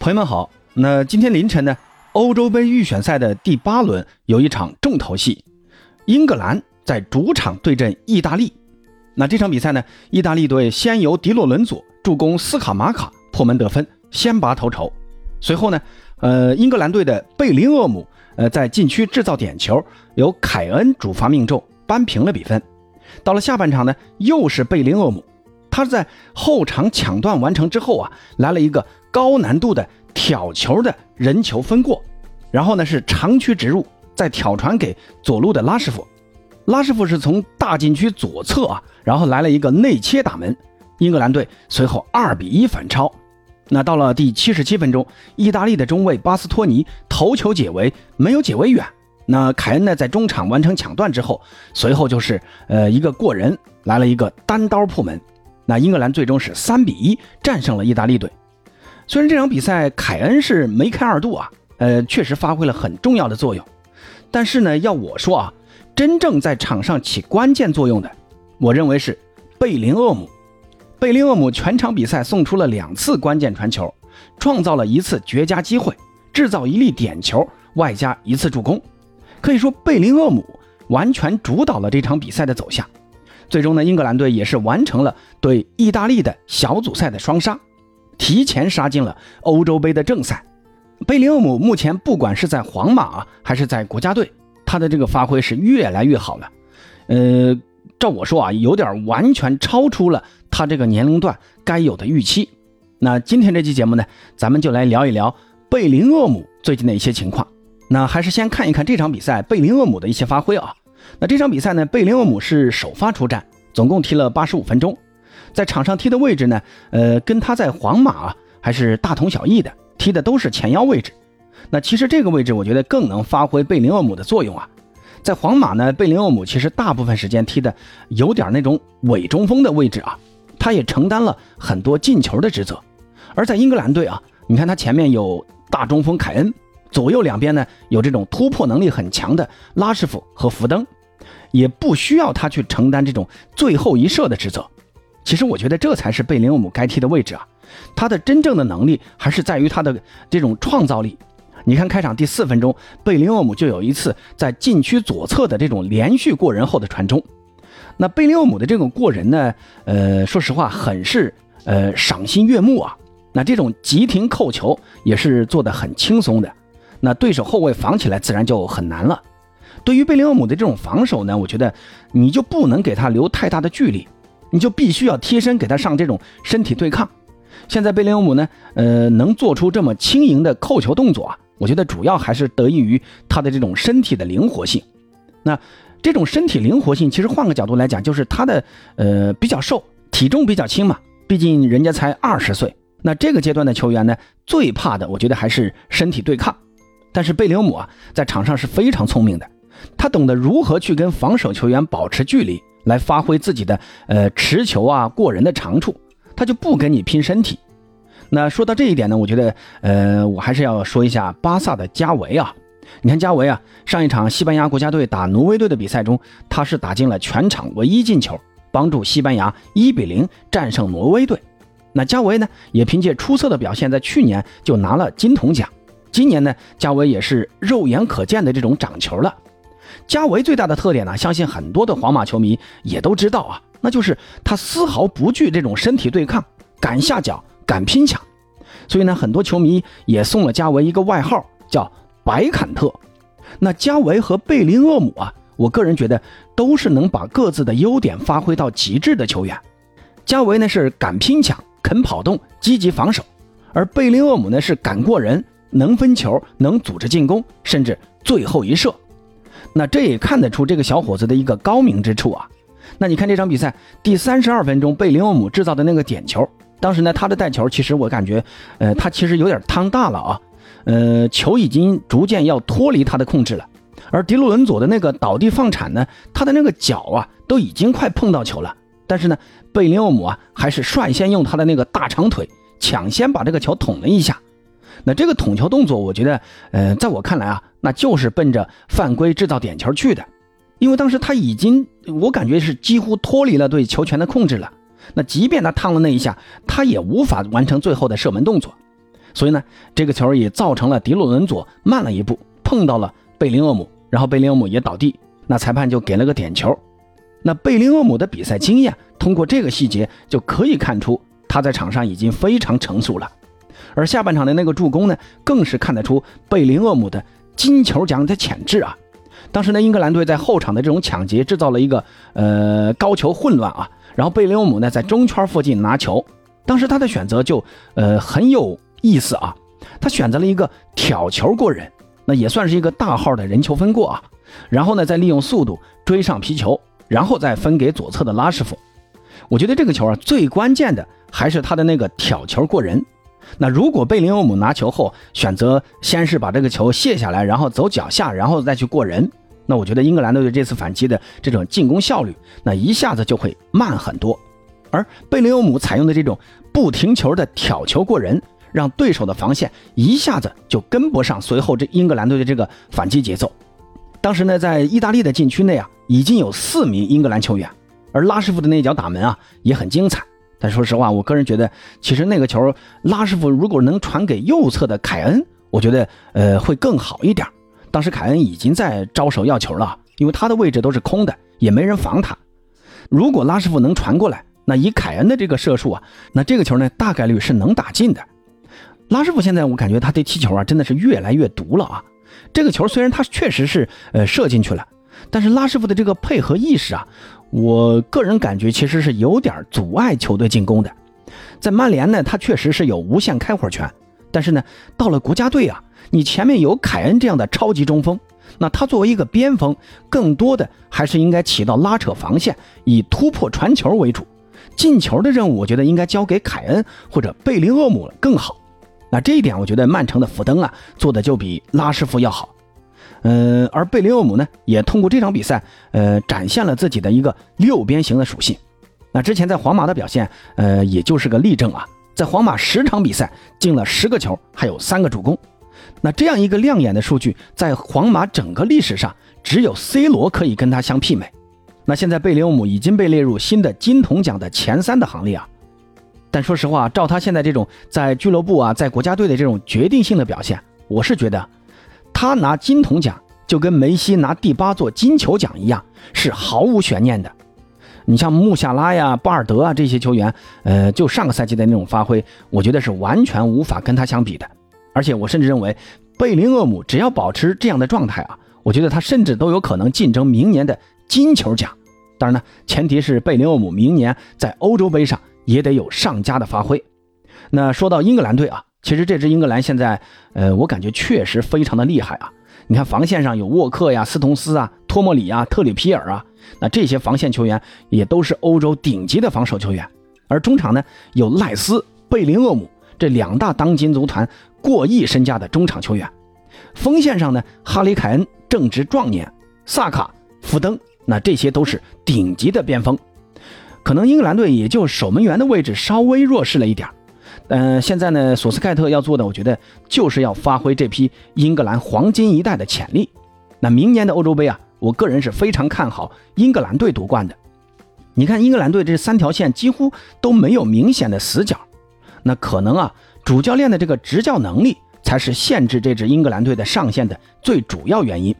朋友们好，那今天凌晨呢，欧洲杯预选赛的第八轮有一场重头戏，英格兰在主场对阵意大利。那这场比赛呢，意大利队先由迪洛伦佐助攻斯卡马卡破门得分，先拔头筹。随后呢，呃，英格兰队的贝林厄姆呃在禁区制造点球，由凯恩主罚命中，扳平了比分。到了下半场呢，又是贝林厄姆，他在后场抢断完成之后啊，来了一个。高难度的挑球的人球分过，然后呢是长驱直入，再挑传给左路的拉师傅，拉师傅是从大禁区左侧啊，然后来了一个内切打门，英格兰队随后二比一反超。那到了第七十七分钟，意大利的中卫巴斯托尼头球解围，没有解围远。那凯恩呢在中场完成抢断之后，随后就是呃一个过人，来了一个单刀破门。那英格兰最终是三比一战胜了意大利队。虽然这场比赛凯恩是梅开二度啊，呃，确实发挥了很重要的作用，但是呢，要我说啊，真正在场上起关键作用的，我认为是贝林厄姆。贝林厄姆全场比赛送出了两次关键传球，创造了一次绝佳机会，制造一粒点球，外加一次助攻。可以说，贝林厄姆完全主导了这场比赛的走向。最终呢，英格兰队也是完成了对意大利的小组赛的双杀。提前杀进了欧洲杯的正赛，贝林厄姆目前不管是在皇马还是在国家队，他的这个发挥是越来越好了。呃，照我说啊，有点完全超出了他这个年龄段该有的预期。那今天这期节目呢，咱们就来聊一聊贝林厄姆最近的一些情况。那还是先看一看这场比赛贝林厄姆的一些发挥啊。那这场比赛呢，贝林厄姆是首发出战，总共踢了八十五分钟。在场上踢的位置呢，呃，跟他在皇马还是大同小异的，踢的都是前腰位置。那其实这个位置我觉得更能发挥贝林厄姆的作用啊。在皇马呢，贝林厄姆其实大部分时间踢的有点那种伪中锋的位置啊，他也承担了很多进球的职责。而在英格兰队啊，你看他前面有大中锋凯恩，左右两边呢有这种突破能力很强的拉什福和福登，也不需要他去承担这种最后一射的职责。其实我觉得这才是贝林厄姆该踢的位置啊，他的真正的能力还是在于他的这种创造力。你看开场第四分钟，贝林厄姆就有一次在禁区左侧的这种连续过人后的传中。那贝林厄姆的这种过人呢，呃，说实话很是呃赏心悦目啊。那这种急停扣球也是做的很轻松的，那对手后卫防起来自然就很难了。对于贝林厄姆的这种防守呢，我觉得你就不能给他留太大的距离。你就必须要贴身给他上这种身体对抗。现在贝林厄姆呢，呃，能做出这么轻盈的扣球动作啊，我觉得主要还是得益于他的这种身体的灵活性。那这种身体灵活性，其实换个角度来讲，就是他的呃比较瘦，体重比较轻嘛。毕竟人家才二十岁。那这个阶段的球员呢，最怕的我觉得还是身体对抗。但是贝林厄姆啊，在场上是非常聪明的，他懂得如何去跟防守球员保持距离。来发挥自己的呃持球啊过人的长处，他就不跟你拼身体。那说到这一点呢，我觉得呃我还是要说一下巴萨的加维啊。你看加维啊，上一场西班牙国家队打挪威队的比赛中，他是打进了全场唯一进球，帮助西班牙一比零战胜挪威队。那加维呢，也凭借出色的表现，在去年就拿了金童奖。今年呢，加维也是肉眼可见的这种长球了。加维最大的特点呢，相信很多的皇马球迷也都知道啊，那就是他丝毫不惧这种身体对抗，敢下脚，敢拼抢。所以呢，很多球迷也送了加维一个外号，叫“白坎特”。那加维和贝林厄姆啊，我个人觉得都是能把各自的优点发挥到极致的球员。加维呢是敢拼抢、肯跑动、积极防守，而贝林厄姆呢是敢过人、能分球、能组织进攻，甚至最后一射。那这也看得出这个小伙子的一个高明之处啊。那你看这场比赛第三十二分钟，贝林厄姆制造的那个点球，当时呢他的带球其实我感觉，呃，他其实有点趟大了啊，呃，球已经逐渐要脱离他的控制了。而迪洛伦佐的那个倒地放铲呢，他的那个脚啊都已经快碰到球了，但是呢，贝林厄姆啊还是率先用他的那个大长腿抢先把这个球捅了一下。那这个捅球动作，我觉得，呃，在我看来啊，那就是奔着犯规制造点球去的，因为当时他已经，我感觉是几乎脱离了对球权的控制了。那即便他烫了那一下，他也无法完成最后的射门动作。所以呢，这个球也造成了迪洛伦佐慢了一步，碰到了贝林厄姆，然后贝林厄姆也倒地，那裁判就给了个点球。那贝林厄姆的比赛经验，通过这个细节就可以看出他在场上已经非常成熟了。而下半场的那个助攻呢，更是看得出贝林厄姆的金球奖的潜质啊。当时呢，英格兰队在后场的这种抢劫制造了一个呃高球混乱啊，然后贝林厄姆呢在中圈附近拿球，当时他的选择就呃很有意思啊，他选择了一个挑球过人，那也算是一个大号的人球分过啊，然后呢再利用速度追上皮球，然后再分给左侧的拉什福。我觉得这个球啊最关键的还是他的那个挑球过人。那如果贝林厄姆拿球后选择先是把这个球卸下来，然后走脚下，然后再去过人。那我觉得英格兰队这次反击的这种进攻效率，那一下子就会慢很多。而贝林厄姆采用的这种不停球的挑球过人，让对手的防线一下子就跟不上随后这英格兰队的这个反击节奏。当时呢，在意大利的禁区内啊，已经有四名英格兰球员，而拉什福的那脚打门啊也很精彩。但说实话，我个人觉得，其实那个球拉师傅如果能传给右侧的凯恩，我觉得呃会更好一点。当时凯恩已经在招手要球了，因为他的位置都是空的，也没人防他。如果拉师傅能传过来，那以凯恩的这个射术啊，那这个球呢大概率是能打进的。拉师傅现在我感觉他这踢球啊真的是越来越毒了啊！这个球虽然他确实是呃射进去了，但是拉师傅的这个配合意识啊，我个人感觉其实是有点阻碍球队进攻的。在曼联呢，他确实是有无限开火权，但是呢，到了国家队啊。你前面有凯恩这样的超级中锋，那他作为一个边锋，更多的还是应该起到拉扯防线、以突破传球为主。进球的任务，我觉得应该交给凯恩或者贝林厄姆更好。那这一点，我觉得曼城的福登啊做的就比拉师傅要好。嗯，而贝林厄姆呢，也通过这场比赛，呃，展现了自己的一个六边形的属性。那之前在皇马的表现，呃，也就是个例证啊，在皇马十场比赛进了十个球，还有三个助攻。那这样一个亮眼的数据，在皇马整个历史上，只有 C 罗可以跟他相媲美。那现在贝林厄姆已经被列入新的金童奖的前三的行列啊。但说实话，照他现在这种在俱乐部啊，在国家队的这种决定性的表现，我是觉得，他拿金童奖就跟梅西拿第八座金球奖一样，是毫无悬念的。你像穆夏拉呀、巴尔德啊这些球员，呃，就上个赛季的那种发挥，我觉得是完全无法跟他相比的。而且我甚至认为，贝林厄姆只要保持这样的状态啊，我觉得他甚至都有可能竞争明年的金球奖。当然呢，前提是贝林厄姆明年在欧洲杯上也得有上佳的发挥。那说到英格兰队啊，其实这支英格兰现在，呃，我感觉确实非常的厉害啊。你看防线上有沃克呀、斯通斯啊、托莫里啊、特里皮尔啊，那这些防线球员也都是欧洲顶级的防守球员。而中场呢，有赖斯、贝林厄姆这两大当今足坛。过亿身价的中场球员，锋线上呢，哈里凯恩正值壮年，萨卡、福登，那这些都是顶级的边锋。可能英格兰队也就守门员的位置稍微弱势了一点嗯，现在呢，索斯盖特要做的，我觉得就是要发挥这批英格兰黄金一代的潜力。那明年的欧洲杯啊，我个人是非常看好英格兰队夺冠的。你看，英格兰队这三条线几乎都没有明显的死角，那可能啊。主教练的这个执教能力才是限制这支英格兰队的上限的最主要原因。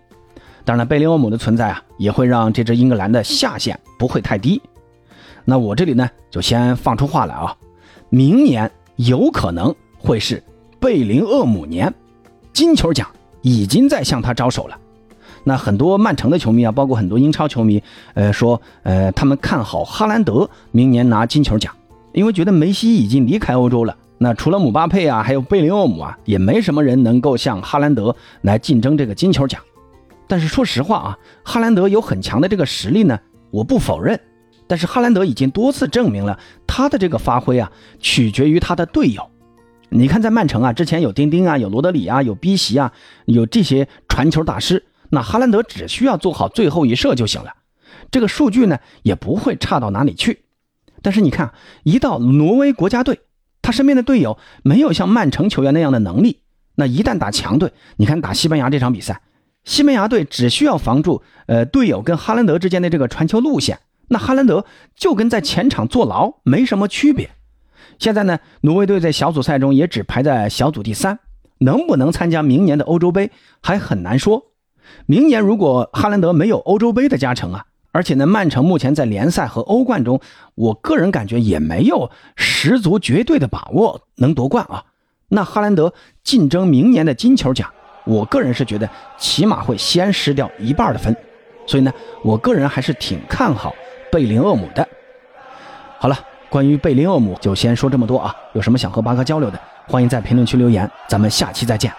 当然了，贝林厄姆的存在啊，也会让这支英格兰的下限不会太低。那我这里呢，就先放出话来啊，明年有可能会是贝林厄姆年，金球奖已经在向他招手了。那很多曼城的球迷啊，包括很多英超球迷，呃，说，呃，他们看好哈兰德明年拿金球奖，因为觉得梅西已经离开欧洲了。那除了姆巴佩啊，还有贝林厄姆啊，也没什么人能够像哈兰德来竞争这个金球奖。但是说实话啊，哈兰德有很强的这个实力呢，我不否认。但是哈兰德已经多次证明了他的这个发挥啊，取决于他的队友。你看在曼城啊，之前有丁丁啊，有罗德里啊，有 B 席啊，有这些传球大师，那哈兰德只需要做好最后一射就行了，这个数据呢也不会差到哪里去。但是你看，一到挪威国家队。他身边的队友没有像曼城球员那样的能力，那一旦打强队，你看打西班牙这场比赛，西班牙队只需要防住呃队友跟哈兰德之间的这个传球路线，那哈兰德就跟在前场坐牢没什么区别。现在呢，挪威队在小组赛中也只排在小组第三，能不能参加明年的欧洲杯还很难说。明年如果哈兰德没有欧洲杯的加成啊，而且呢，曼城目前在联赛和欧冠中，我个人感觉也没有十足绝对的把握能夺冠啊。那哈兰德竞争明年的金球奖，我个人是觉得起码会先失掉一半的分。所以呢，我个人还是挺看好贝林厄姆的。好了，关于贝林厄姆就先说这么多啊。有什么想和八哥交流的，欢迎在评论区留言。咱们下期再见。